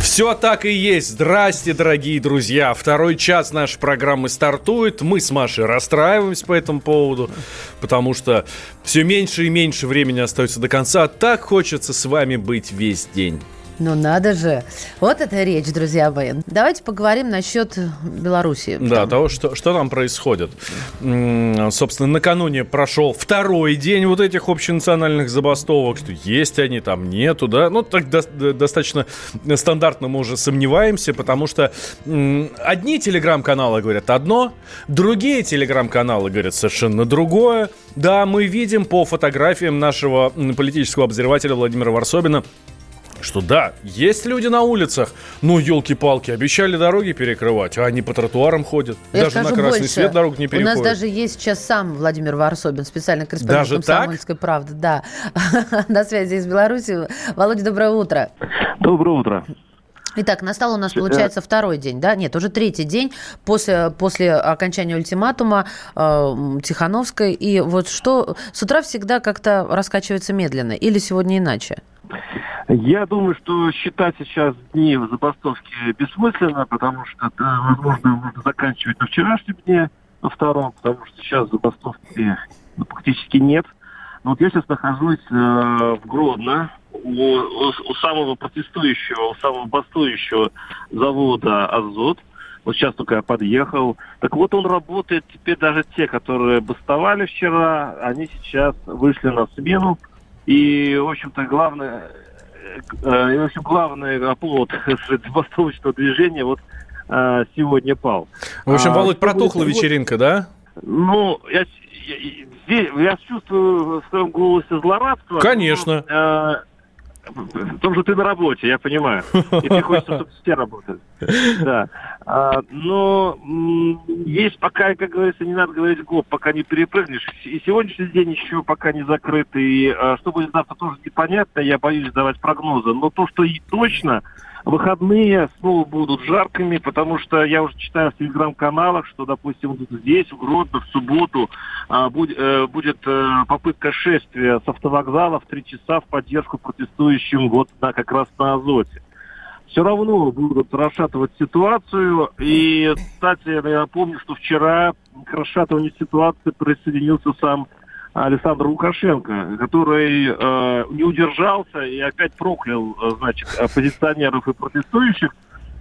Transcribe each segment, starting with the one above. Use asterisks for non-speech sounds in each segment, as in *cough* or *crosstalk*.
Все так и есть. Здрасте, дорогие друзья. Второй час нашей программы стартует. Мы с Машей расстраиваемся по этому поводу, потому что все меньше и меньше времени остается до конца. Так хочется с вами быть весь день. Ну надо же. Вот это речь, друзья мои. Давайте поговорим насчет Беларуси. Да, того, что, что там происходит. Собственно, накануне прошел второй день вот этих общенациональных забастовок. Что есть они, там нету, да. Ну, так до- до- достаточно стандартно мы уже сомневаемся, потому что одни телеграм-каналы говорят одно, другие телеграм-каналы говорят совершенно другое. Да, мы видим по фотографиям нашего политического обозревателя Владимира Варсобина, что да, есть люди на улицах, ну, елки-палки, обещали дороги перекрывать, а они по тротуарам ходят. Я даже на красный больше. свет дорог не У переходят. нас даже есть сейчас сам Владимир Варсобин, специальный корреспондент? «Комсомольской правды». Да, *laughs* на связи из Беларуси. Володя, доброе утро. Доброе утро. Итак, настал у нас, получается, второй день, да? Нет, уже третий день после, после окончания ультиматума э, Тихановской. И вот что... С утра всегда как-то раскачивается медленно. Или сегодня иначе? Я думаю, что считать сейчас дни в забастовке бессмысленно, потому что, да, возможно, можно заканчивать на вчерашнем дне, на втором, потому что сейчас забастовки ну, практически нет. Но вот я сейчас нахожусь э, в Гродно, у, у- у самого протестующего, у самого бастующего завода «Азот». Вот сейчас только я подъехал. Так вот он работает, теперь даже те, которые бастовали вчера, они сейчас вышли на смену. И, в общем-то, главное, э, и, в общем, главный оплот *laughs* забастовочного движения вот э, сегодня пал. В общем, А, Володь, протухла вечеринка, да? Ну, я, я, здесь- я чувствую в своем голосе злорадство. Конечно. но, э, в том, что ты на работе, я понимаю. И ты хочешь, чтобы все работали. Да. А, но есть пока, как говорится, не надо говорить гоп, пока не перепрыгнешь. И сегодняшний день еще пока не закрыт. И а, что будет завтра, тоже непонятно. Я боюсь давать прогнозы. Но то, что и точно, выходные снова будут жаркими, потому что я уже читаю в телеграм-каналах, что, допустим, здесь, в Гродно, в субботу а, будь- э, будет э, попытка шествия с автовокзала в три часа в поддержку протестующим вот на, как раз на Азоте. Все равно будут расшатывать ситуацию. И, кстати, я напомню, что вчера к расшатыванию ситуации присоединился сам Александр Лукашенко, который э, не удержался и опять проклял, э, значит, оппозиционеров и протестующих,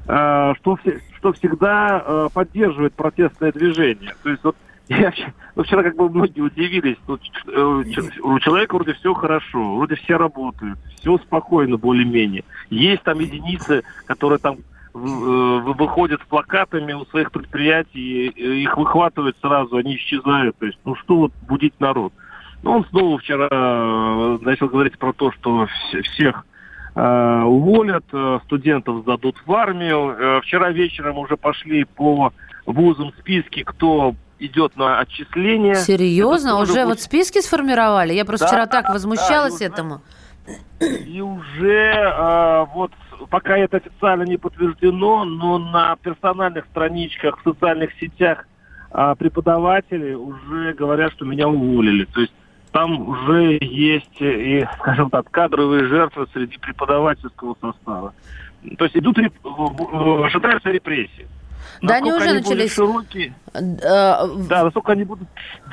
э, что, что всегда э, поддерживает протестное движение. То есть вот *laughs* я, ну, вчера как бы многие удивились, тут, э, у человека вроде все хорошо, вроде все работают, все спокойно более-менее. Есть там единицы, которые там э, выходят с плакатами у своих предприятий, их выхватывают сразу, они исчезают. То есть, ну что вот будить народ? Ну, он снова вчера э, начал говорить про то, что вс- всех э, уволят, э, студентов сдадут в армию. Вчера вечером уже пошли по вузам списки, кто идет на отчисление. Серьезно? Уже будет- вот списки сформировали? Я просто Да, вчера так возмущалась да, и уже- этому. И уже э, вот пока это официально не подтверждено, но на персональных страничках в социальных сетях преподаватели уже говорят, что меня уволили. То есть там уже есть и, скажем так, кадровые жертвы среди преподавательского состава. То есть идут ожидаются репрессии. Да, они уже начались. широкие, Э, да, насколько они будут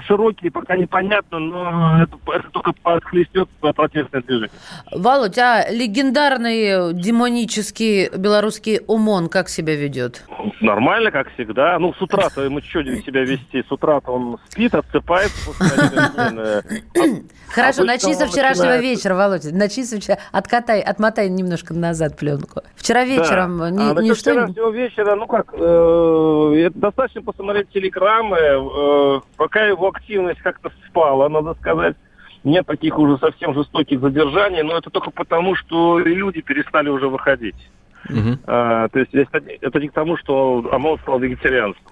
широкие, пока непонятно, но это, это только подхлестет протестное движение. Володь, а легендарный демонический белорусский ОМОН как себя ведет? Нормально, как всегда. Ну, с утра-то ему что себя вести? С утра-то он спит, отсыпается смены. *clears throat* Хорошо, начни со вчерашнего вечера, Володя. Начни со вчера... Откатай, отмотай немножко назад пленку. Вчера вечером а ни насчет что... вчерашнего вечера, ну как, э, достаточно посмотреть телеграммы, э, пока его активность как-то спала, надо сказать. Нет таких уже совсем жестоких задержаний, но это только потому, что люди перестали уже выходить. Угу. А, то есть это, не к тому, что ОМОН стал вегетарианцем.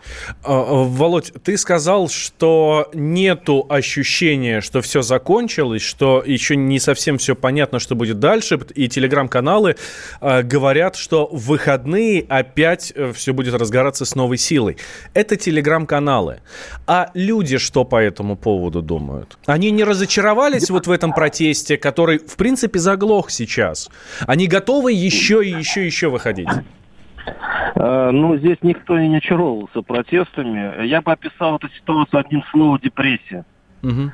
А, а, Володь, ты сказал, что нету ощущения, что все закончилось, что еще не совсем все понятно, что будет дальше, и телеграм-каналы э, говорят, что в выходные опять э, все будет разгораться с новой силой. Это телеграм-каналы. А люди что по этому поводу думают? Они не разочаровались вот в этом протесте, который, в принципе, заглох сейчас? Они готовы еще и еще и еще выходить? Э, ну, здесь никто не очаровывался протестами. Я бы описал эту ситуацию одним словом – депрессия. Угу.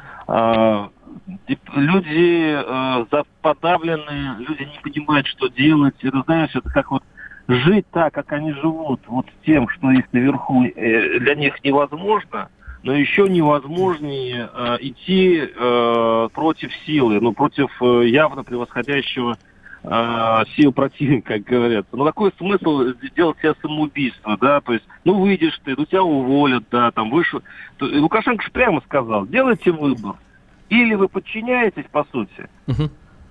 Люди э, подавленные, люди не понимают, что делать. Это, знаешь, это как вот жить так, как они живут, вот с тем, что есть наверху, для них невозможно, но еще невозможнее э, идти э, против силы, ну, против э, явно превосходящего э, сил противника, как говорят. Ну, какой смысл делать себе самоубийство, да, то есть, ну, выйдешь ты, ну, тебя уволят, да, там, вышел. Лукашенко же прямо сказал, делайте выбор. Или вы подчиняетесь, по сути, угу.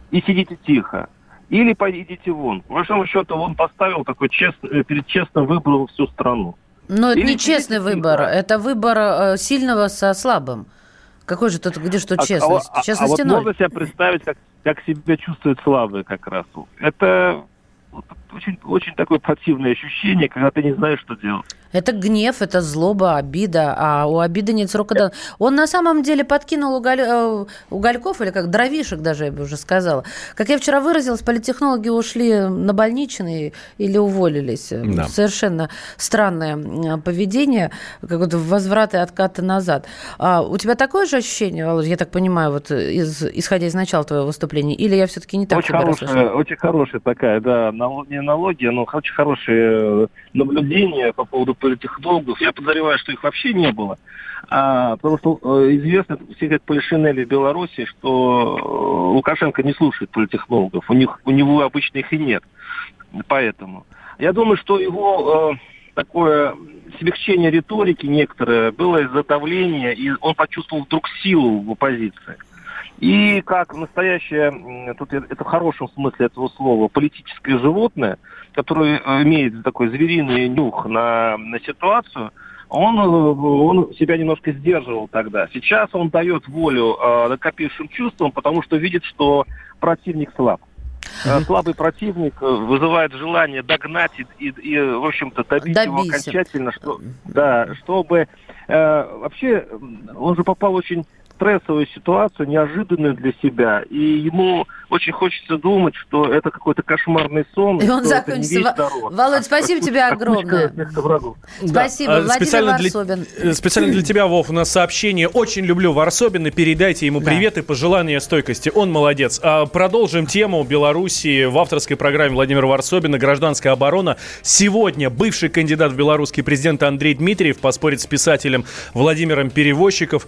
и сидите тихо, или пойдите вон. По большому счету, он поставил такой честный, перед честным выбором всю страну. Но это не честный выбор, это выбор э, сильного со слабым. Какой же тут, где что честность? А, честность а, а, а вот можно себе представить, как, как себя чувствует слабый как раз. Это очень, очень такое противное ощущение, когда ты не знаешь, что делать. Это гнев, это злоба, обида, а у обиды нет срока давности. Он на самом деле подкинул уголь... Э, угольков, или как дровишек даже, я бы уже сказала. Как я вчера выразилась, политтехнологи ушли на больничный или уволились. Да. Совершенно странное поведение, как вот возврат и откаты назад. А у тебя такое же ощущение, Володя, я так понимаю, вот из, исходя из начала твоего выступления, или я все-таки не так очень хорошая, Очень хорошая такая, да, не аналогия, но очень хорошее э, наблюдение по поводу политтехнологов. Я подозреваю, что их вообще не было. А, потому что э, известно, все как Полишинели в Беларуси, что э, Лукашенко не слушает политтехнологов. У, них, у него обычно их и нет. Поэтому. Я думаю, что его такое смягчение риторики некоторое было из-за давления, и он почувствовал вдруг силу в оппозиции. И как настоящее, тут это в хорошем смысле этого слова, политическое животное, которое э, имеет такой звериный нюх на, на ситуацию, он, э, он себя немножко сдерживал тогда. Сейчас он дает волю э, накопившим чувствам, потому что видит, что противник слаб. Э, слабый противник вызывает желание догнать и, и, и в общем-то, добить Добейся. его окончательно, что, да, чтобы э, вообще он же попал очень стрессовую ситуацию, неожиданную для себя. И ему очень хочется думать, что это какой-то кошмарный сон. И он закончится. Володь, спасибо тебе огромное. Спасибо, да. Владимир специально Варсобин. Для, специально для тебя, Вов, у нас сообщение. Очень люблю Варсобина. Передайте ему привет да. и пожелания стойкости. Он молодец. А, продолжим тему Белоруссии в авторской программе Владимира Варсобина «Гражданская оборона». Сегодня бывший кандидат в белорусский президент Андрей Дмитриев поспорит с писателем Владимиром Перевозчиков,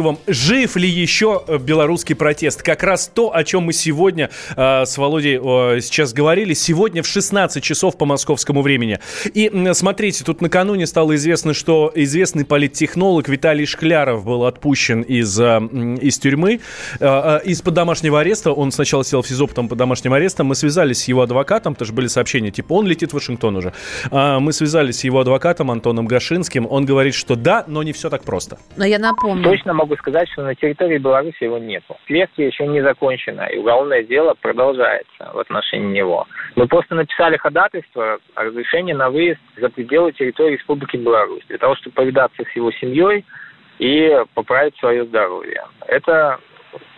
Перевозчиковым. Жив ли еще белорусский протест? Как раз то, о чем мы сегодня э, с Володей э, сейчас говорили. Сегодня в 16 часов по московскому времени. И смотрите, тут накануне стало известно, что известный политтехнолог Виталий Шкляров был отпущен из, э, из тюрьмы, э, э, из-под домашнего ареста. Он сначала сел в СИЗО, потом под домашним арестом. Мы связались с его адвокатом, тоже были сообщения, типа, он летит в Вашингтон уже. Э, мы связались с его адвокатом Антоном Гашинским. Он говорит, что да, но не все так просто. Но я напомню. Точно могу сказать, что на территории Беларуси его нету. Следствие еще не закончено и уголовное дело продолжается в отношении него. Мы просто написали ходатайство о разрешении на выезд за пределы территории Республики Беларусь для того, чтобы повидаться с его семьей и поправить свое здоровье. Это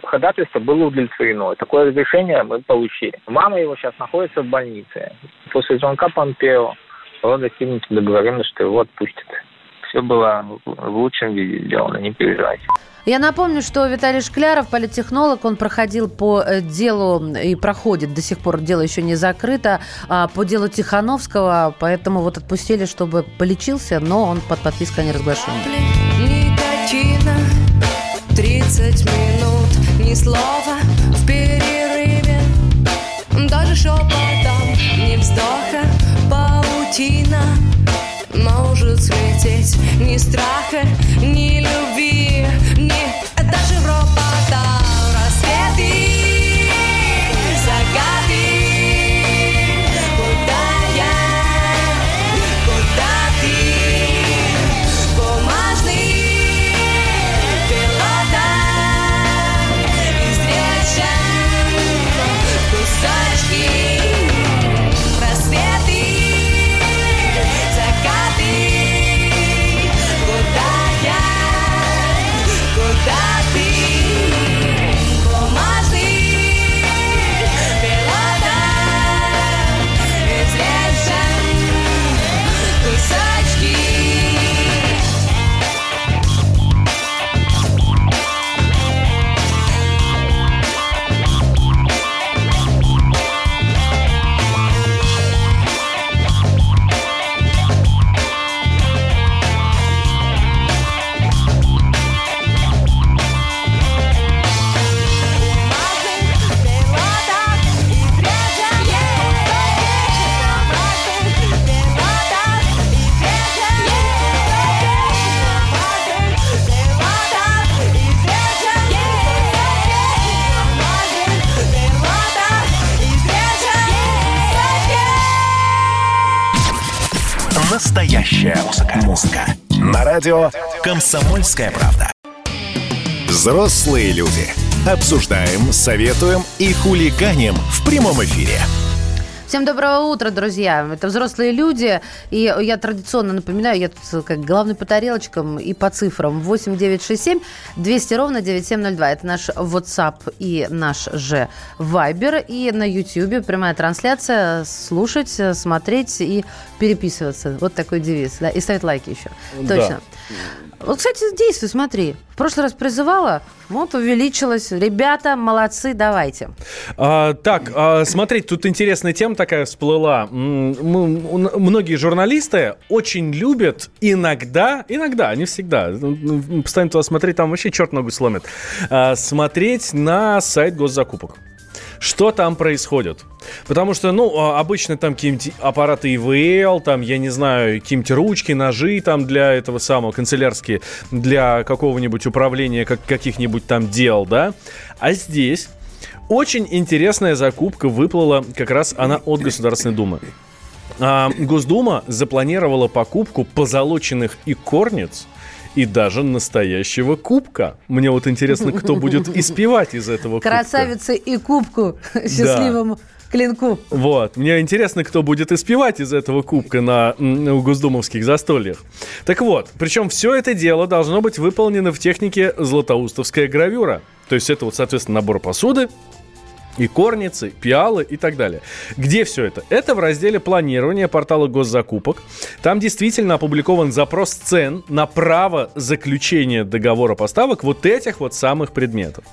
ходатайство было удовлетворено. Такое разрешение мы получили. Мама его сейчас находится в больнице. После звонка Помпео была достигнута договоренность, что его отпустят. Все было в лучшем виде сделано, не переживайте. Я напомню, что Виталий Шкляров, политтехнолог, он проходил по э, делу и проходит, до сих пор дело еще не закрыто, а, по делу Тихановского, поэтому вот отпустили, чтобы полечился, но он под подпиской о неразглашении. 30 минут, ни слова в перерыве, даже шепотом, светить. Ни страха, ни радио «Комсомольская правда». Взрослые люди. Обсуждаем, советуем и хулиганим в прямом эфире. Всем доброго утра, друзья. Это взрослые люди. И я традиционно напоминаю, я тут как главный по тарелочкам и по цифрам. 8 9 6 7 200 ровно 9702. Это наш WhatsApp и наш же Viber. И на YouTube прямая трансляция. Слушать, смотреть и переписываться. Вот такой девиз. Да? И ставить лайки еще. Да. Точно. Вот, кстати, действуй, смотри. В прошлый раз призывала, вот увеличилось. Ребята, молодцы, давайте. А, так, а, смотрите, тут интересная тема такая всплыла. М, м, м, Многие журналисты очень любят иногда, иногда, не всегда, ну, постоянно туда смотреть, там вообще черт ногу сломит, а, смотреть на сайт госзакупок. Что там происходит? Потому что, ну, а, обычно там какие-нибудь аппараты ИВЛ, там, я не знаю, какие-нибудь ручки, ножи там для этого самого, канцелярские, для какого-нибудь управления как, каких-нибудь там дел, да? А здесь очень интересная закупка выплыла, как раз она от Государственной Думы. А, Госдума запланировала покупку позолоченных икорниц и даже настоящего кубка. Мне вот интересно, кто будет *laughs* испевать из этого кубка. Красавицы и кубку *laughs* счастливому клинку. Вот. Мне интересно, кто будет испевать из этого кубка на, м, госдумовских застольях. Так вот, причем все это дело должно быть выполнено в технике златоустовская гравюра. То есть это вот, соответственно, набор посуды, и корницы, пиалы и так далее. Где все это? Это в разделе планирования портала госзакупок. Там действительно опубликован запрос цен на право заключения договора поставок вот этих вот самых предметов.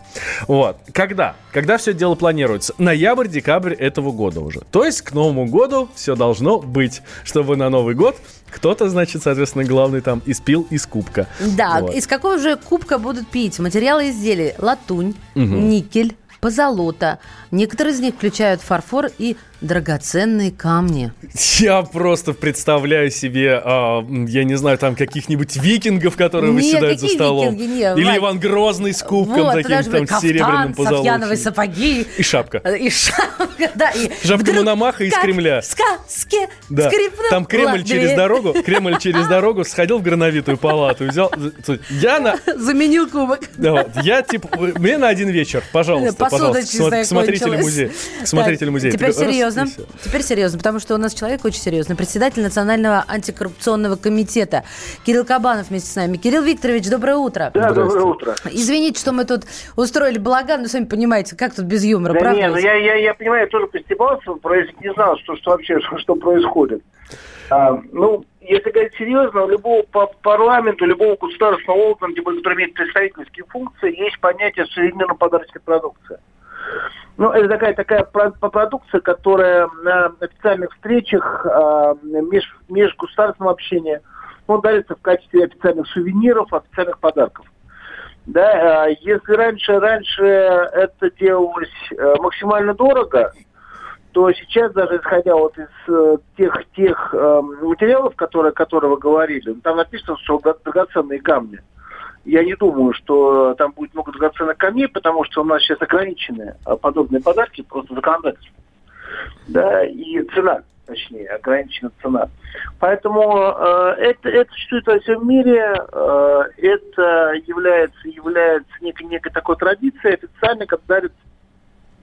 Вот. Когда? Когда все дело планируется? Ноябрь-декабрь этого года уже. То есть к Новому году все должно быть, чтобы на Новый год кто-то, значит, соответственно, главный там испил из кубка. Да, Вот. из какого же кубка будут пить? Материалы изделий латунь, Мгм. никель, позолота. Некоторые из них включают фарфор и драгоценные камни. Я просто представляю себе, а, я не знаю, там каких-нибудь викингов, которые Нет, выседают за столом. викинги? Не, Или Вань. Иван Грозный с кубком вот, таким, там, с серебряным позолоченным. сапоги. И шапка. И шапка, да. И Шапка Мономаха из Кремля. в сказке Да. скрипнула Там Кремль через дорогу, Кремль через *laughs* дорогу сходил в грановитую палату, и взял. Я на, Заменил кубок. да, я типа, мне на один вечер, пожалуйста, Посуда пожалуйста, чистая к смотрителю Так, музея. Теперь раз, серьезно. Теперь серьезно, потому что у нас человек очень серьезный. Председатель Национального антикоррупционного комитета Кирилл Кабанов вместе с нами. Кирилл Викторович, доброе утро. Да, доброе утро. Извините, что мы тут устроили балаган, но сами понимаете, как тут без юмора, Да правда? не, ну я, я, я понимаю, я тоже постебался, не знал, что, что вообще, что, что происходит. А, ну, если говорить серьезно, у любого парламента, у любого государственного органа, более, который имеет представительские функции, есть понятие сувенирно-подарочной продукции. Ну, это такая, такая продукция, которая на официальных встречах, а, меж, межгосударственного общения, ну, дарится в качестве официальных сувениров, официальных подарков. Да, а, если раньше, раньше это делалось э, максимально дорого, то сейчас даже исходя вот из э, тех тех э, материалов, которые, которые вы говорили, там написано, что дра- драгоценные камни. Я не думаю, что там будет много драгоценных камней, потому что у нас сейчас ограничены э, подобные подарки просто законодательством. Да, и цена, точнее, ограничена цена. Поэтому э, это, это существует во всем мире, э, это является, является некой, некой такой традицией официально, когда дарят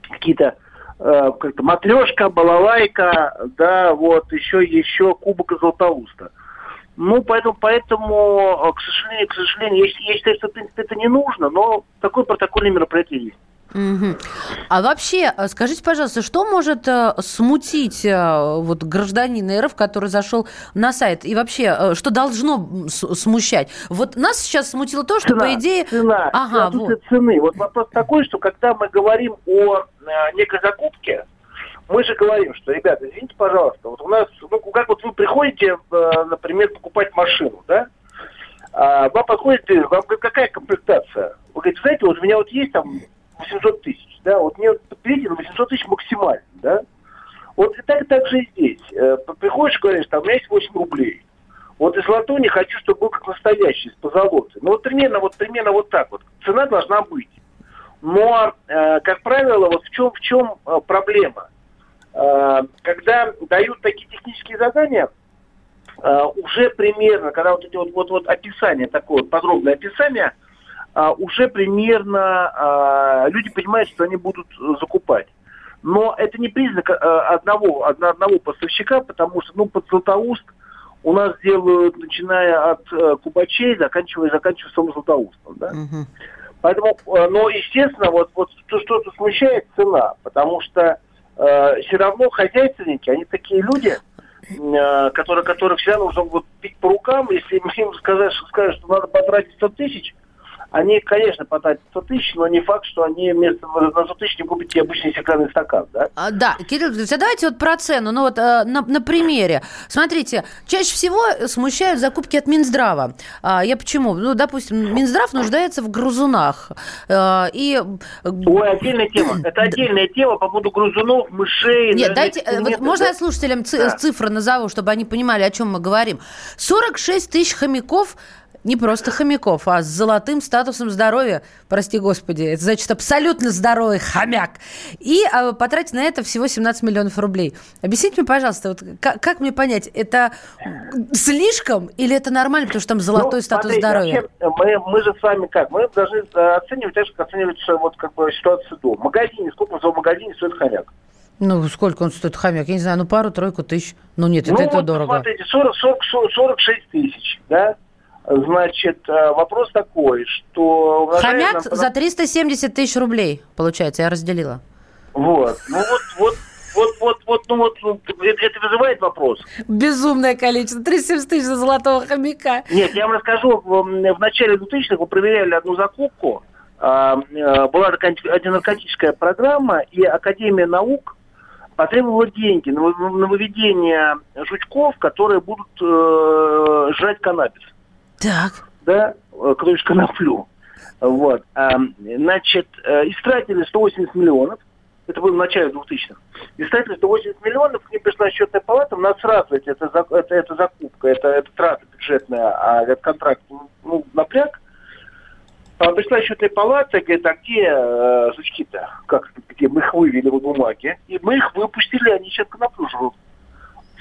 какие-то э, как-то матрешка, балалайка, да, вот еще еще кубок из Златоуста. Ну, поэтому, поэтому, э, к сожалению, к сожалению, я, я считаю, что в принципе это не нужно, но такое протокольное мероприятие есть. Мгм. А вообще, э, скажите, пожалуйста, что может э, смутить вот гражданина РФ, который зашел на сайт, и вообще, что должно смущать? Вот нас сейчас смутило то, что, по идее... цена, Ага, вот. цены. Вот вопрос такой, что когда мы говорим о некой закупке, мы же говорим, что, ребята, извините, пожалуйста, вот у нас, ну, как вот вы приходите, э, например, покупать машину, да, а вам подходит, э, вам какая комплектация? Вы говорите, знаете, вот у меня вот есть там 800 тысяч, да, вот мне на 800 тысяч максимально, да. Вот и так, так же и здесь. Э, Приходишь, говоришь, там, у меня есть 8 рублей. Вот из латуни хочу, чтобы был как настоящий, с позолотой. Ну вот примерно, вот примерно вот так вот. Цена должна быть. Но, э, как правило, вот в чем, в чем проблема? Э, когда дают такие технические задания, уже примерно, когда вот эти вот, вот, вот описание такое, подробное описание, уже примерно люди понимают, что они будут закупать. Но это не признак одного, одного поставщика, потому что, ну, под Златоуст у нас делают, начиная от Кубачей, заканчивая, заканчивая самым Златоустом, да. Угу. Поэтому, но, естественно, вот, вот что-то смущает цена, потому что э, все равно хозяйственники, они такие люди, э, которые, которых всегда нужно вот пить по рукам, если им сказать, скажут, что надо потратить 100 тысяч, они, конечно, потратят 100 тысяч, но не факт, что они вместо на 100 тысяч не купят тебе обычный стеклянный стакан, да? А, да, Кирилл, давайте вот про цену, ну вот э, на, на примере. Смотрите, чаще всего смущают закупки от Минздрава. А, я почему? Ну, допустим, Минздрав нуждается в грузунах. А, и... Ой, отдельная тема. *clears throat* Это отдельная тема по поводу грузунов, мышей. Нет, дайте, э, вот, можно я слушателям да. цифры назову, чтобы они понимали, о чем мы говорим. 46 тысяч хомяков не просто хомяков, а с золотым статусом здоровья, прости господи. Это значит абсолютно здоровый хомяк. И а, потратить на это всего 17 миллионов рублей. Объясните мне, пожалуйста, вот, как, как мне понять, это слишком или это нормально, потому что там золотой ну, статус смотри, здоровья? Вообще, мы, мы же с вами как? Мы должны э, оценивать так, как оценивать вот, как бы, ситуацию дома. В магазине, сколько в магазине стоит хомяк? Ну, сколько он стоит, хомяк? Я не знаю, ну, пару-тройку тысяч. Ну, нет, ну, это, вот, это дорого. смотрите, 40, 40, 46 тысяч, да? Значит, э, вопрос такой, что... Хомяк нам... за 370 тысяч рублей, получается, я разделила. Вот, ну вот, вот, вот, вот, вот, ну вот, ну, это, это вызывает вопрос. Безумное количество, 370 тысяч за золотого хомяка. Нет, я вам расскажу, в, в начале 2000-х мы проверяли одну закупку, а, э, была антинаркотическая программа, и Академия наук потребовала деньги на, на выведение жучков, которые будут э, жрать каннабис. Так. Да, э, кроешь коноплю. Вот. А, значит, э, истратили 180 миллионов. Это было в начале 2000-х. Истратили 180 миллионов, к ним пришла счетная палата, у нас сразу это, это, это, это закупка, это, это трата бюджетная, а этот контракт ну, напряг. А пришла счетная палата, говорит, а где э, жучки-то? Как, где мы их вывели в бумаге? И мы их выпустили, они сейчас коноплю жрут.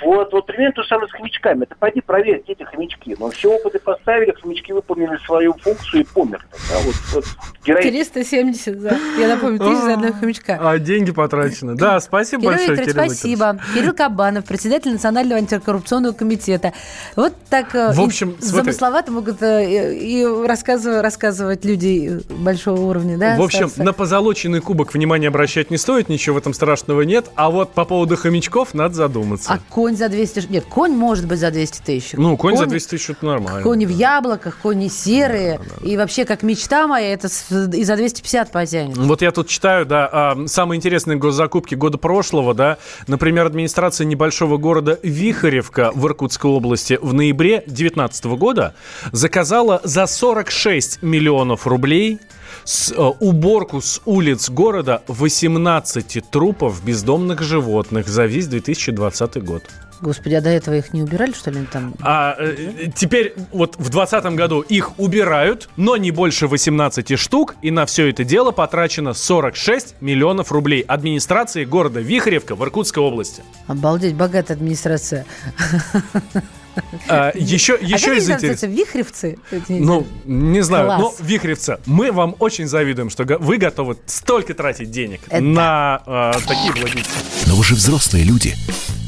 Вот, вот примерно то же самое с хомячками. Это пойди проверь, где эти хомячки. Но все опыты поставили, хомячки выполнили свою функцию и померли. Да, вот, вот, герой... 370, да. Я напомню, тысяч за одного хомячка. А деньги потрачены. Да, спасибо Кирилл большое, Викторович, Кирилл спасибо. Кирилл Кабанов, председатель Национального антикоррупционного комитета. Вот так э, в общем, замысловато могут э, и рассказывать, рассказывать люди большого уровня. Да, в общем, на позолоченный кубок внимания обращать не стоит, ничего в этом страшного нет. А вот по поводу хомячков надо задуматься. А конь за 200... Нет, конь может быть за 200 тысяч. Ну, конь, конь за 200 тысяч это нормально. Кони да. в яблоках, кони серые. Да, да, и вообще, как мечта моя, это и за 250 потянет. Вот я тут читаю, да, а, самые интересные госзакупки года прошлого, да. Например, администрация небольшого города Вихаревка в Иркутской области в ноябре 2019 года заказала за 46 миллионов рублей с, э, уборку с улиц города 18 трупов бездомных животных за весь 2020 год. Господи, а до этого их не убирали, что ли, там? А э, теперь вот в 2020 году их убирают, но не больше 18 штук, и на все это дело потрачено 46 миллионов рублей администрации города Вихаревка в Иркутской области. Обалдеть, богатая администрация. *laughs* А, еще, еще а из интересного. Вихревцы? Ну, не знаю, Класс. но Вихревцы, мы вам очень завидуем, что вы готовы столько тратить денег Это... на э, такие благие. Но вы же взрослые люди,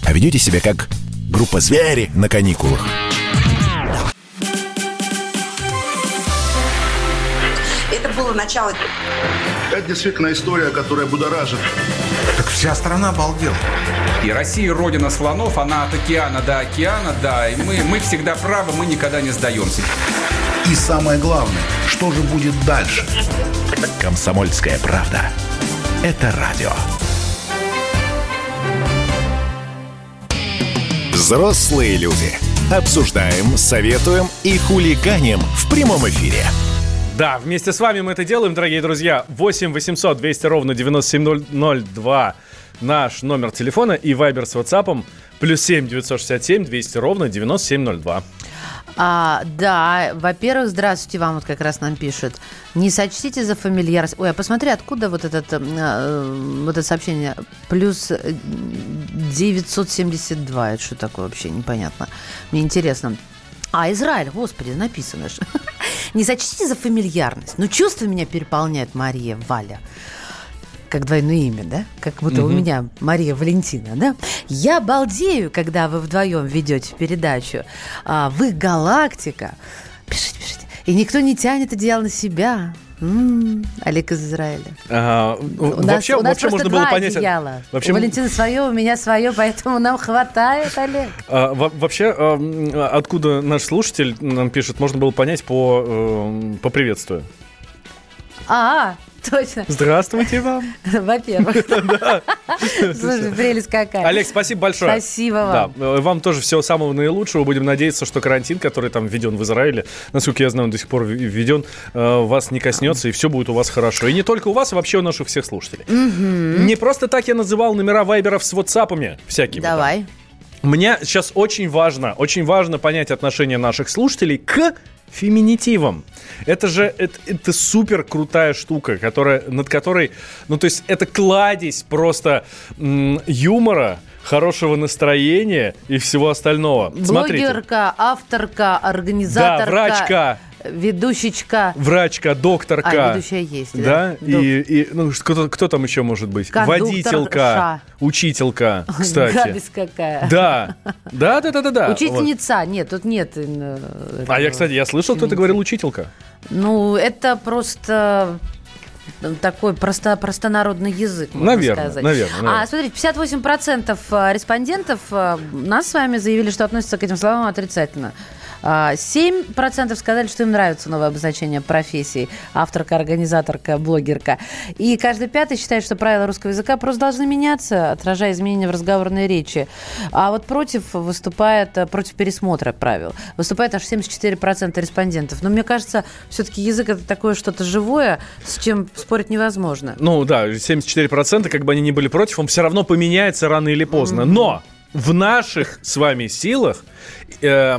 а ведете себя как группа звери на каникулах. Это было начало. Это действительно история, которая будоражит. Так вся страна обалдела. И Россия родина слонов, она от океана до океана, да. И мы, мы всегда правы, мы никогда не сдаемся. И самое главное, что же будет дальше? Комсомольская правда. Это радио. Взрослые люди. Обсуждаем, советуем и хулиганим в прямом эфире. Да, вместе с вами мы это делаем, дорогие друзья. 8 800 200 ровно 9702 наш номер телефона и вайбер с ватсапом плюс 7 967 200 ровно 9702. А, да, во-первых, здравствуйте вам, вот как раз нам пишут. Не сочтите за фамильярность. Ой, а посмотри, откуда вот, этот, э, вот это сообщение. Плюс 972. Это что такое вообще? Непонятно. Мне интересно. А, Израиль, господи, написано же. *laughs* Не сочтите за фамильярность. Но чувства меня переполняют, Мария, Валя как двойное имя, да? Как будто угу. у меня Мария Валентина, да? Я балдею, когда вы вдвоем ведете передачу. А, вы галактика. Пишите, пишите. И никто не тянет одеяло на себя. М-м, Олег из Израиля. Ага. У вообще, нас, у нас вообще можно было понять. Одеяла. Вообще... У Валентина свое, у меня свое, поэтому нам хватает, Олег. А, вообще, а, откуда наш слушатель нам пишет, можно было понять по, э, по приветствию. А, Точно. Здравствуйте вам. *laughs* Во-первых. *laughs* *laughs* Слушай, прелесть какая. Олег, спасибо большое. Спасибо вам. Да, э, вам тоже всего самого наилучшего. Будем надеяться, что карантин, который там введен в Израиле, насколько я знаю, он до сих пор введен, э, вас не коснется, и все будет у вас хорошо. И не только у вас, а вообще у наших всех слушателей. Не просто так я называл номера вайберов с ватсапами всякими. Давай. Мне сейчас очень важно, очень важно понять отношение наших слушателей к феминитивом. Это же это, это супер крутая штука, которая, над которой, ну то есть это кладезь просто м, юмора, хорошего настроения и всего остального. Блогерка, Смотрите. авторка, организаторка. Да, врачка ведущечка. Врачка, докторка. А, ведущая есть, да? да? И, и ну, кто, кто там еще может быть? Водителька, учителька, кстати. Гадость какая. Да, да, да, да, да. да. Учительница, вот. нет, тут нет. Э, а я, кстати, я слышал, кто-то говорил учителька. Ну, это просто такой просто, простонародный язык, можно наверное, сказать. Наверное, наверное. А, смотрите, 58% э, респондентов э, нас с вами заявили, что относятся к этим словам отрицательно. 7% сказали, что им нравится новое обозначение профессии. Авторка, организаторка, блогерка. И каждый пятый считает, что правила русского языка просто должны меняться, отражая изменения в разговорной речи. А вот против выступает, э, против пересмотра правил, выступает аж 74% респондентов. Но мне кажется, все-таки язык это такое что-то живое, с чем спорить невозможно. Ну да, 74%, как бы они ни были против, он все равно поменяется рано или поздно. Но в наших с вами силах э,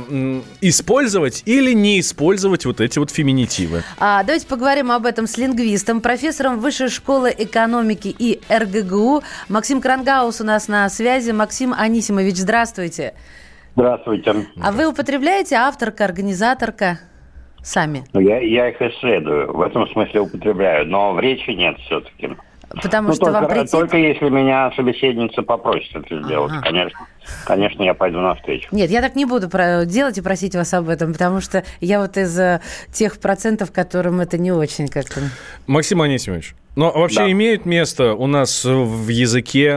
использовать или не использовать вот эти вот феминитивы. А, давайте поговорим об этом с лингвистом, профессором Высшей школы экономики и РГГУ. Максим Крангаус у нас на связи. Максим Анисимович, здравствуйте. Здравствуйте. А вы употребляете авторка, организаторка? Сами? Ну, я, я их исследую, в этом смысле употребляю, но в речи нет все-таки. Потому ну, что только, вам претит... Только если меня собеседница попросит это сделать, ага. конечно. Конечно, я пойду на встречу. Нет, я так не буду делать и просить вас об этом, потому что я вот из э, тех процентов, которым это не очень как-то... Максим Анисимович, но вообще да. имеют место у нас в языке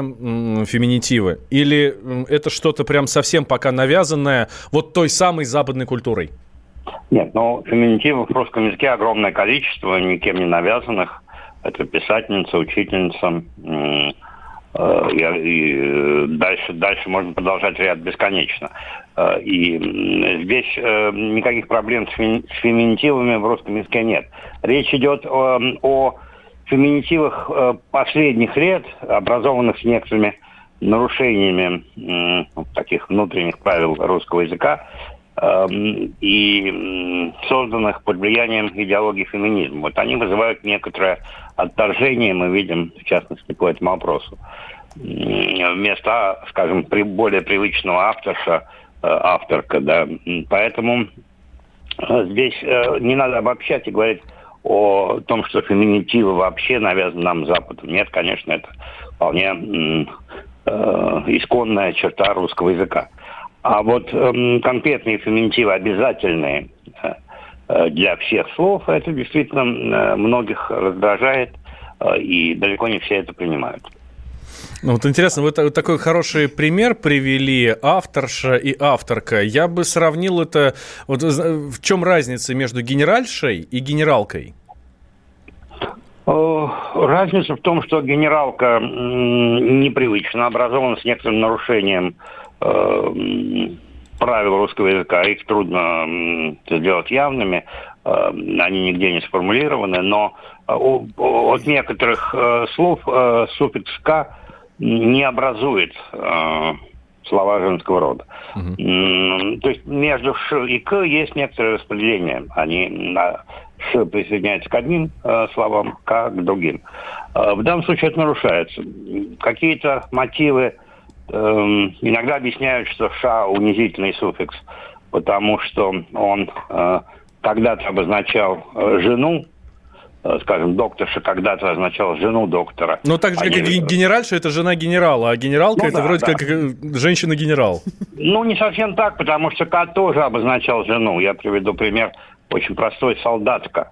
феминитивы? Или это что-то прям совсем пока навязанное вот той самой западной культурой? Нет, но феминитивов в русском языке огромное количество, никем не навязанных. Это писательница, учительница. Э, и, и э, дальше, дальше можно продолжать ряд бесконечно. Э, и здесь никаких проблем с феминитивами в русском языке нет. Речь идет о, о феминитивах последних лет, образованных с некоторыми нарушениями таких внутренних правил русского языка, и созданных под влиянием идеологии феминизма. Вот они вызывают некоторое отторжение, мы видим, в частности, по этому вопросу. Вместо, скажем, более привычного авторша, э, авторка, да. Поэтому э, здесь э, не надо обобщать и говорить о том, что феминитивы вообще навязаны нам Западом. Нет, конечно, это вполне исконная черта русского языка. А вот э, конкретные феминитивы обязательные э, э, для всех слов, это действительно э, многих раздражает, э, и далеко не все это принимают. Ну вот интересно, вы такой хороший пример привели, авторша и авторка. Я бы сравнил это... Вот в чем разница между генеральшей и генералкой? Разница в том, что генералка непривычно образована с некоторым нарушением Э, правил русского языка, их трудно сделать явными, э, они нигде не сформулированы, но э, от некоторых слов суффикс «к» не образует слова женского рода. М, То есть между ш и к есть некоторое распределение. Они на ш присоединяются к одним э, словам, к к другим. Э, в данном случае это нарушается. Какие-то мотивы эм, иногда объясняют, что ша унизительный суффикс, потому что он э, когда-то обозначал э, жену, э, скажем, докторша когда-то означал жену доктора. Ну, так же, как и генеральша, это жена генерала, а генералка Ну это да, вроде да. как э, женщина-генерал. Ну, не совсем так, потому что К тоже обозначал жену. Я приведу пример очень простой солдатка.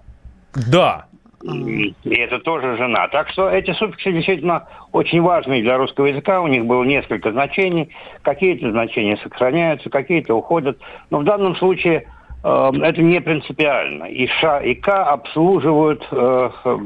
Да. И это тоже жена. Так что эти суффиксы действительно очень важные для русского языка. У них было несколько значений. Какие-то значения сохраняются, какие-то уходят. Но в данном случае э, это не принципиально. И Ш, и К обслуживают э, э,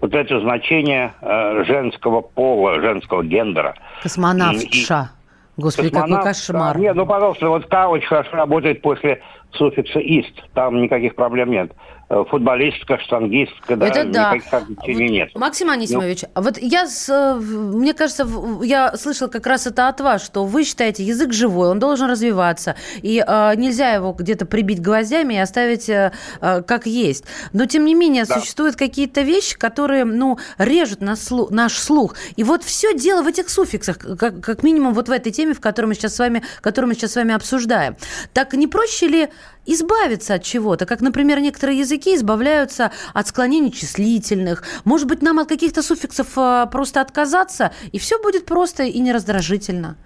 вот это значение э, женского пола, женского гендера. Космонавт И- Ша. Господи, какой Космонавт, кошмар. да. Нет, ну, пожалуйста, вот К очень хорошо работает после суффикса «ист». Там никаких проблем нет. Э, Футболистка, штангистка, да, Это да. никаких ограничений нет. Максим Анисимович, а вот я, с, э, мне кажется, я слышала как раз это от вас, что вы считаете, язык живой, он должен развиваться, и э, нельзя его где-то прибить гвоздями и оставить э, э, как есть. Но, тем не менее, Да. существуют какие-то вещи, которые, ну, режут наш слух, наш слух. И вот все дело в этих суффиксах, как, как минимум вот в этой теме, в которой мы сейчас с вами, которую мы сейчас с вами обсуждаем. Так не проще ли избавиться от чего-то, как, например, некоторые языки избавляются от склонений числительных. Может быть, нам от каких-то суффиксов э, просто отказаться, и все будет просто и не раздражительно.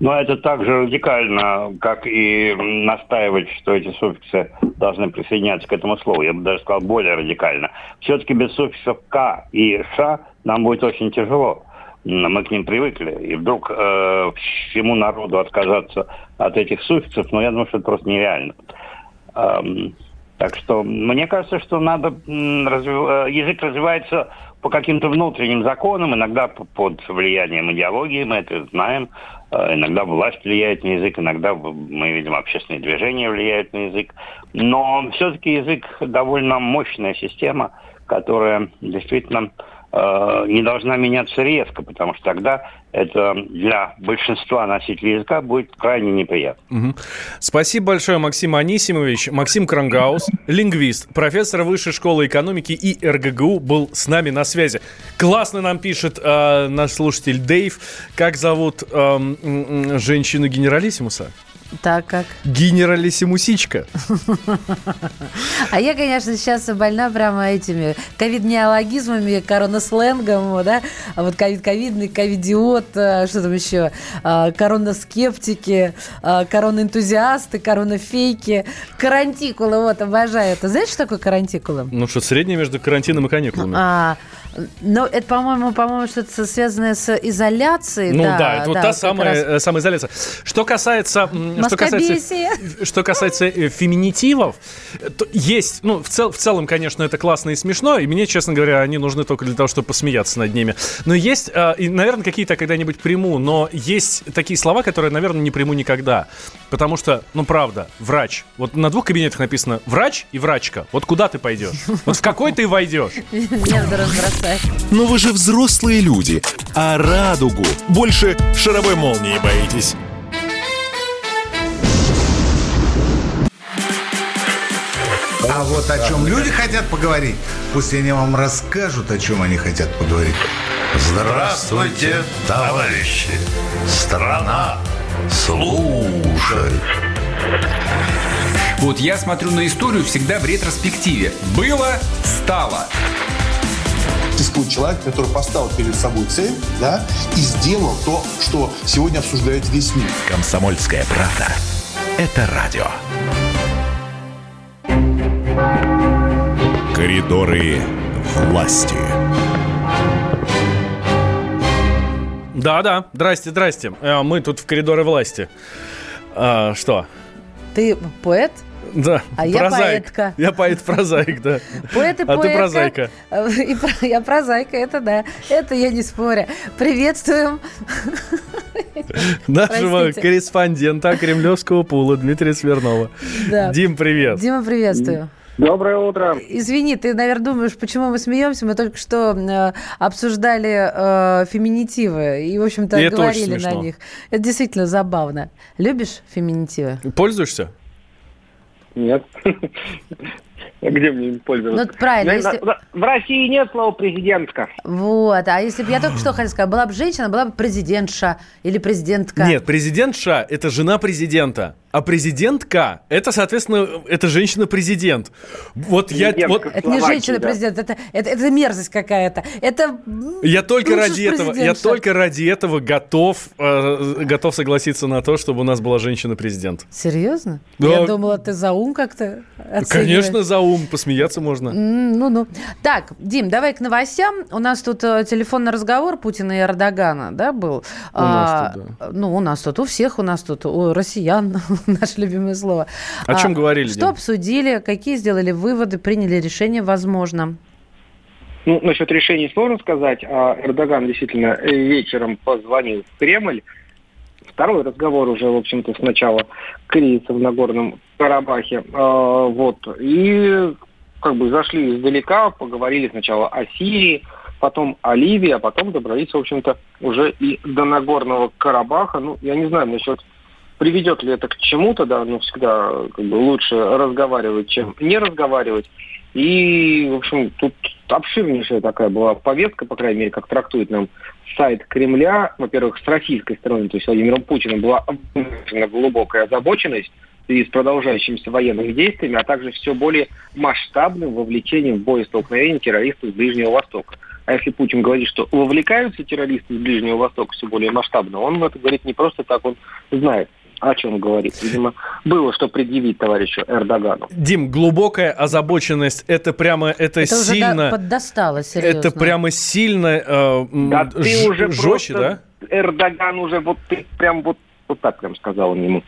Но это так же радикально, как и настаивать, что эти суффиксы должны присоединяться к этому слову. Я бы даже сказал более радикально. Все-таки без суффиксов «к» и «ш» нам будет очень тяжело. Мы к ним привыкли. И вдруг э, всему народу отказаться от этих суффиксов, ну, я думаю, что это просто нереально. Эм, так что мне кажется, что надо э, язык развивается по каким-то внутренним законам, иногда под влиянием идеологии, мы это знаем. Э, Иногда власть влияет на язык, иногда мы видим общественные движения влияют на язык. Но все-таки язык довольно мощная система, которая действительно не должна меняться резко, потому что тогда это для большинства носителей языка будет крайне неприятно. Мгм. Спасибо большое, Максим Анисимович. Максим Крангаус, лингвист, профессор Высшей школы экономики и РГГУ, был с нами на связи. Классно нам пишет э, наш слушатель Дейв. Как зовут м, женщину генералиссимуса? Так как. Генералиссимусичка. А я, конечно, сейчас больна прямо этими ковид-неологизмами, коронасленгом, да, а вот ковид-ковидный, ковидиот, а, что там еще, а, коронаскептики, а, коронаэнтузиасты, коронафейки, карантикулы, вот, обожаю это. Знаешь, что такое карантикулы? Ну что, среднее между карантином и каникулами. А, ну, это, по-моему, по-моему, что-то связанное с изоляцией. Ну да, да, это вот да, та самая раз. э, самоизоляция. Что касается, что касается, что касается э, феминитивов, то есть, ну в, цел- в целом, конечно, это классно и смешно, и мне, честно говоря, они нужны только для того, чтобы посмеяться над ними. Но есть, э, и, наверное, какие-то когда-нибудь приму, но есть такие слова, которые, наверное, не приму никогда, потому что, ну правда, врач. Вот на двух кабинетах написано врач и врачка. Вот куда ты пойдешь? Вот в какой ты войдешь? *laughs* Бросает. Но вы же взрослые люди, а радугу больше шаровой молнии боитесь. А вот о чем люди хотят поговорить, пусть они вам расскажут, о чем они хотят поговорить. Здравствуйте, товарищи! Страна служит! Вот я смотрю на историю всегда в ретроспективе. Было, стало. Существует человек, который поставил перед собой цель, да, и сделал то, что сегодня обсуждает весь мир. Комсомольская правда. Это радио. Коридоры власти. Да-да, здрасте, здрасте. Э, Мы тут в коридоры власти. А, что? Ты поэт? Да, А я прозаик. поэтка. Я поэт-прозаик, да. Поэт и А ты поэтка. прозаика. И про- я прозаика, это да. Это я не спорю. Приветствуем. Нашего Простите. корреспондента Кремлевского пула Дмитрия Смирнова. Да. Дим, привет. Дима, приветствую. Доброе утро. Извини, ты, наверное, думаешь, почему мы смеемся? Мы только что э, обсуждали э, феминитивы и, в общем-то, говорили на них. Это действительно забавно. Любишь феминитивы? Пользуешься? Нет. *laughs* Где мне им пользоваться? Ну, правильно, если- В России нет слова президентка. Вот. А если бы я только что хотела сказать, была бы женщина, была бы президентша или президентка. Нет, президентша – это жена президента. А президентка – это, соответственно, это женщина-президент. Вот я... Вот, Это не женщина-президент, это, это, это мерзость какая-то. Это я только ради этого, я только ради этого готов, э, готов согласиться на то, чтобы у нас была женщина-президент. Серьезно? Да. Я думала, ты за ум как-то оцениваешь. Конечно, за ум, посмеяться можно. Ну-ну. Так, Дим, давай к новостям. У нас тут э, телефонный разговор Путина и Эрдогана, да, был? У нас тут, Ну, у нас тут, у всех у нас тут, у россиян, *laughs* наше любимое слово. О чем говорили, Что Дим? обсудили, какие сделали выводы, приняли решение, возможно? Ну, насчет решений сложно сказать. А Эрдоган действительно э, вечером позвонил в Кремль. Второй разговор уже, в общем-то, с начала кризиса в Нагорном Карабахе. А, вот. И как бы зашли издалека, поговорили сначала о Сирии, потом о Ливии, а потом добрались, в общем-то, уже и до Нагорного Карабаха. Ну, я не знаю насчет приведет ли это к чему-то, да, но всегда как бы, лучше разговаривать, чем не разговаривать. И, в общем, тут обширнейшая такая была повестка, по крайней мере, как трактует нам сайт Кремля. Во-первых, с российской стороны, то есть Владимиром Путиным, была глубокая озабоченность связи с продолжающимися военными действиями, а также все более масштабным вовлечением в боестолкновение террористов с Ближнего Востока. А если Путин говорит, что вовлекаются террористы с Ближнего Востока все более масштабно, он это говорит не просто так, он знает, о чем говорит. Видимо, было что предъявить товарищу Эрдогану. Дим, глубокая озабоченность, это прямо, это, Это сильно... да- поддостало, серьезно. Это прямо сильно э, Да ты уже жестче, просто- да? Эрдоган уже вот ты прям вот, вот так прям сказал он ему.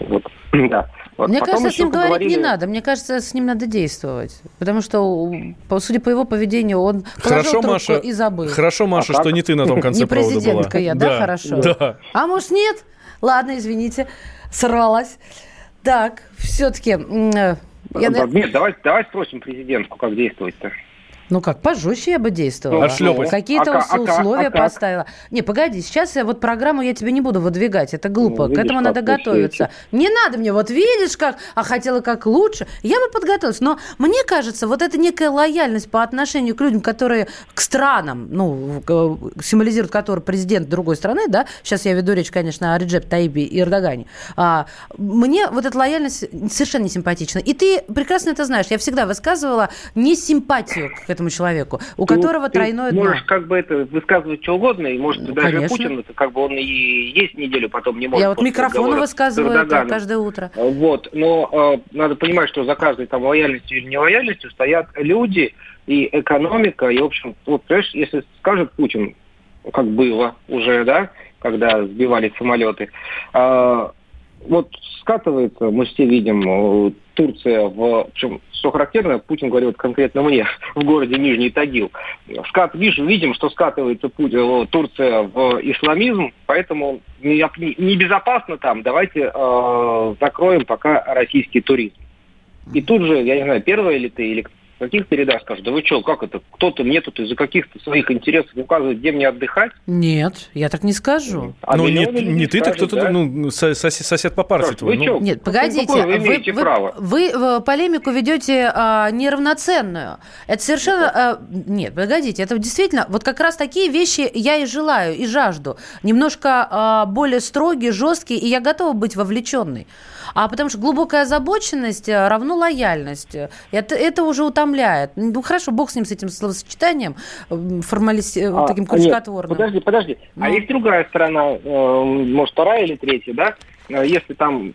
Вот, *clears throat* да. Вот. Мне Потом кажется, с ним говорить не надо. Мне кажется, с ним надо действовать. Потому что, судя по его поведению, он Хорошо, Маша, и забыл. хорошо, Маша, А что не ты на том конце Не провода была. президентка я, да, хорошо? Да. А может, нет? Ладно, извините, сорвалась. Так, все-таки... Я, Да, на- Нет, давай, давай спросим президентку, как действовать-то. Ну как, пожестче я бы действовала. Отшлепать. Какие-то А а условия а как? поставила. Не, погоди, сейчас я вот программу я тебе не буду выдвигать, это глупо. Ну, К видишь, этому как надо готовиться. получается. Не надо мне, вот видишь как, а хотела как лучше. Я бы подготовилась. Но мне кажется, вот это некая лояльность по отношению к людям, которые к странам, ну, к- символизируют которые президент другой страны, да, сейчас я веду речь, конечно, о Реджеп Таибе и Эрдогане. А, мне вот эта лояльность совершенно не симпатична. И ты прекрасно это знаешь. Я всегда высказывала не симпатию к этому человеку, у Ну, которого тройное дно. можешь как бы это высказывать что угодно, и может Ну, даже конечно. Путин, это как бы он и есть неделю, потом не может. Я вот с высказываю каждое утро. Вот, но э, надо понимать, что за каждой там лояльностью или нелояльностью стоят люди и экономика, и, в общем, вот, понимаешь, если скажет Путин, как было уже, да, когда сбивали самолеты, э, вот скатывается, мы все видим, э, Турция в... Причем, что характерно, Путин говорил конкретно мне, *laughs* в городе Нижний Тагил. Скат, видишь, видим, что скатывается Пу- э, Турция в исламизм, поэтому не- небезопасно там, давайте э, закроем пока российский туризм. И тут же, я не знаю, первая ли ты или каких передачах скажут, да вы что, как это, кто-то мне тут из-за каких-то своих интересов указывает, где мне отдыхать? Нет, я так не скажу. А ну, не, не ты, так кто-то, да? ну, со- сосед, сосед по партии Саш, твой. вы ну. чё? Нет, Какое погодите, вы вы, имеете вы- право? вы, э, полемику ведете а, неравноценную. Это совершенно... э, нет, погодите, это действительно... Вот как раз такие вещи я и желаю, и жажду. Немножко а, более строгие, жесткие, и я готова быть вовлеченной. А потому что глубокая озабоченность э, равно лояльность. Это, это уже утомляет. Ну, хорошо, бог с ним, с этим словосочетанием, формалис... А, таким а, нет, крючкотворным. подожди, подожди. А Ну. есть другая сторона, э, может, вторая или третья, да? Э, Если там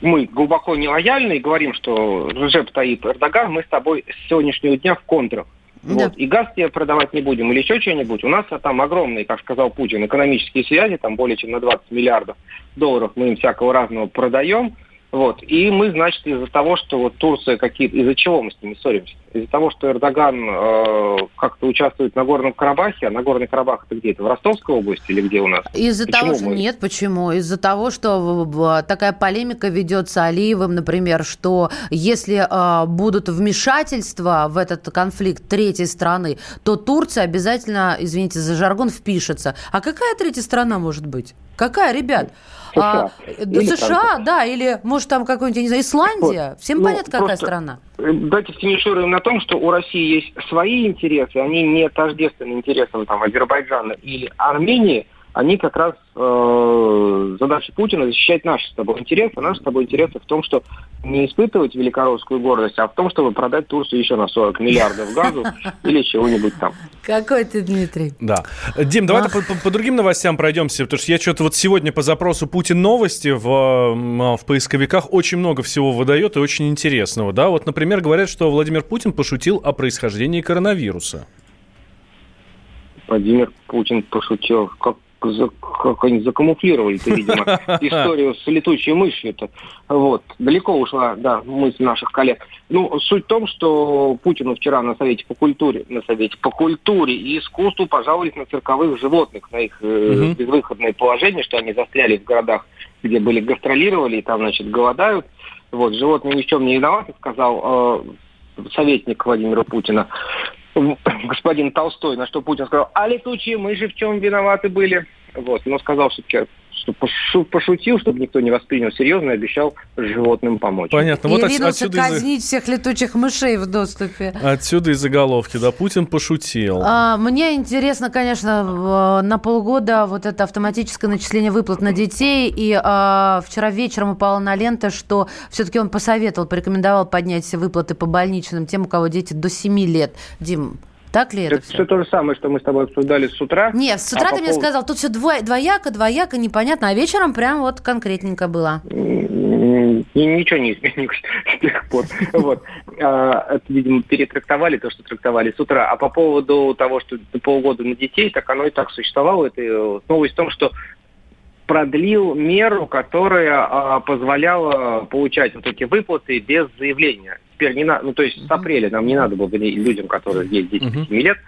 мы глубоко не лояльны и говорим, что Режеп Таип Эрдоган, мы с тобой с сегодняшнего дня в контрах. Да. Вот. И газ тебе продавать не будем, или еще что-нибудь. У нас а, там огромные, как сказал Путин, экономические связи, там более чем на 20 миллиардов долларов мы им всякого разного продаем. Вот. И мы, значит, из-за того, что вот Турция какие-то... Из-за чего мы с ними ссоримся? Из-за того, что Эрдоган э, как-то участвует на Горном Карабахе, а на Горный Карабах это где? Это в Ростовской области или где у нас? Из-за того, что... Мы... Нет, почему? Из-за того, что такая полемика ведется Алиевым, например, что если э, будут вмешательства в этот конфликт третьей страны, то Турция обязательно, извините за жаргон, впишется. А какая третья страна может быть? Какая, ребят? США. А, или США, да, или, может, там какой-нибудь, не знаю, Исландия. Всем ну, понятно, какая страна. Давайте финишируем на том, что у России есть свои интересы, они не тождественны интересам там, Азербайджана или Армении, они как раз э, задача Путина защищать наши с тобой интересы. А наши с тобой интересы в том, что не испытывать великоросскую гордость, а в том, чтобы продать Турцию еще на 40 миллиардов газу *laughs* или чего-нибудь там. Какой ты, Дмитрий. Да. Дим, давай по, по, по другим новостям пройдемся, потому что я что-то вот сегодня по запросу Путин новости в, в поисковиках очень много всего выдает и очень интересного. Да? Вот, например, говорят, что Владимир Путин пошутил о происхождении коронавируса. Владимир Путин пошутил. Как как они закамуфлировали это, видимо, *laughs* историю с летучей мышью-то. Вот. Далеко ушла, да, мысль наших коллег. Ну, суть в том, что Путину вчера на Совете по культуре, на Совете по культуре и искусству пожаловались на цирковых животных, на их э, безвыходное положение, что они застряли в городах, где были гастролировали, и там, значит, голодают. Вот, животные ни в чем не виноваты, сказал э, советник Владимира Путина *laughs* господин Толстой, на что Путин сказал, а летучие мыши в чем виноваты были? Вот, но сказал все-таки, что пошутил, чтобы никто не воспринял серьезно, и обещал животным помочь. Понятно. И вот от, отсюда казнить из... всех летучих мышей в доступе. Отсюда и заголовки, да, Путин пошутил. А, мне интересно, конечно, на полгода вот это автоматическое начисление выплат на детей, и а, вчера вечером упала на ленту, что все-таки он посоветовал, порекомендовал поднять все выплаты по больничным тем, у кого дети до 7 лет. Дим, так ли это, это все? все то же самое, что мы с тобой обсуждали с утра. Нет, с утра а ты по мне поводу... сказал, тут все дво... двояко, двояко, непонятно, а вечером прям вот конкретненько было. Ничего не изменилось *laughs* с тех пор. Вот. А, это, видимо, перетрактовали то, что трактовали с утра. А по поводу того, что полгода на детей, так оно и так существовало. Это э, новость в том, что продлил меру, которая а, позволяла получать вот эти выплаты без заявления. Теперь не надо, ну то есть с апреля нам не надо было людям, которые есть 10 лет,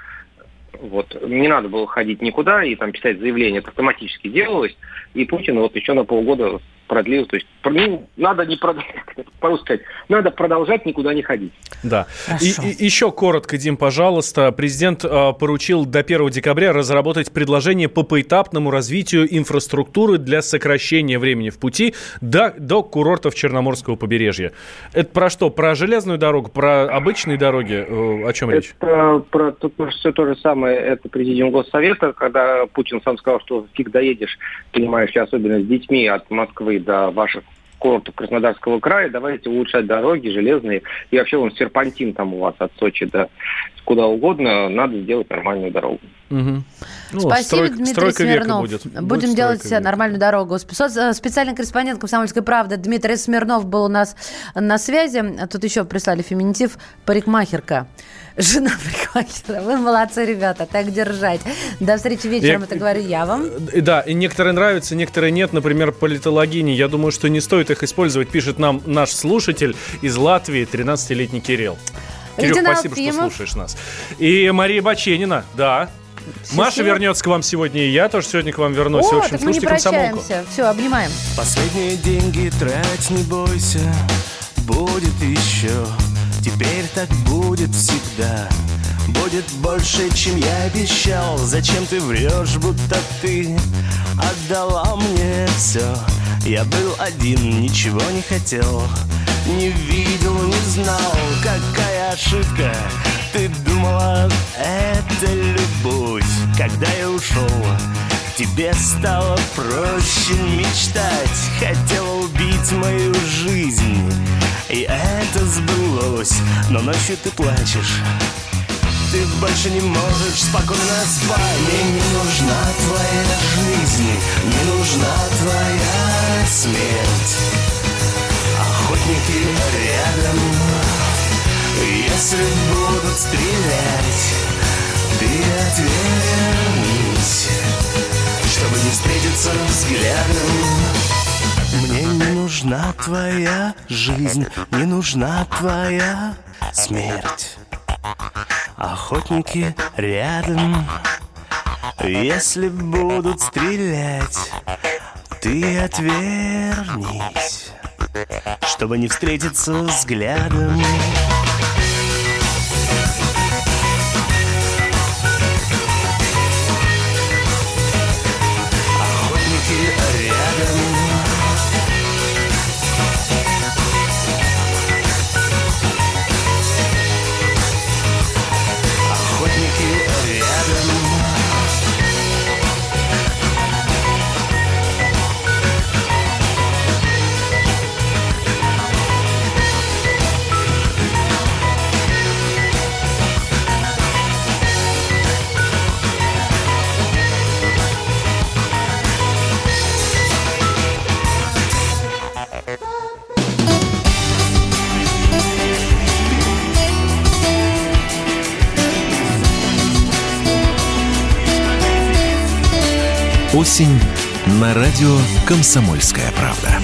вот, не надо было ходить никуда и там писать заявление, это автоматически делалось, и Путин вот еще на полгода продлил. То есть ну, надо не продолжать, *laughs* сказать, надо продолжать никуда не ходить. Да. И, и еще коротко, Дим, пожалуйста. Президент э, поручил до 1 декабря разработать предложение по поэтапному развитию инфраструктуры для сокращения времени в пути до, до курортов Черноморского побережья. Это про что? Про железную дорогу, про обычные дороги? Э, о чем это речь? Это про все то же самое. Это президиум Госсовета, когда Путин сам сказал, что фиг доедешь, понимаешь ли, особенно с детьми от Москвы до ваших курортов Краснодарского края, давайте улучшать дороги железные. И вообще он серпантин там у вас от Сочи до куда угодно, надо сделать нормальную дорогу. Угу. Ну, Спасибо, строй, Дмитрий Смирнов. Будет. Будем будет делать нормальную дорогу. Специальный корреспондент «Комсомольской правды» Дмитрий Смирнов был у нас на связи. Тут еще прислали феминитив «парикмахерка». Жена *laughs* парикмахера. Вы молодцы, ребята, так держать. До встречи вечером, я, это говорю я вам. Э, да, и некоторые нравятся, некоторые нет. Например, политологини. Я думаю, что не стоит их использовать, пишет нам наш слушатель из Латвии, 13-летний Кирилл. Кирилл, спасибо, Алфимов. что слушаешь нас. И Мария Баченина, да, Маша вернется к вам сегодня, и я тоже сегодня к вам вернусь. О, в общем, так мы не прощаемся. Все, обнимаем. Последние деньги трать не бойся, будет еще. Теперь так будет всегда. Будет больше, чем я обещал. Зачем ты врешь, будто ты отдала мне все? Я был один, ничего не хотел. Не видел, не знал, какая ошибка Ты думала, это любовь Когда я ушел, тебе стало проще мечтать Хотела убить мою жизнь. И это сбылось Но ночью ты плачешь. Ты больше не можешь спокойно спать. Мне не нужна твоя жизнь, не нужна твоя смерть. Охотники рядом Если будут стрелять, ты отвернись Чтобы не встретиться взглядом Мне не нужна твоя жизнь, не нужна твоя смерть охотники рядом. Если будут стрелять, ты отвернись, чтобы не встретиться взглядом. Осень на радио «Комсомольская правда».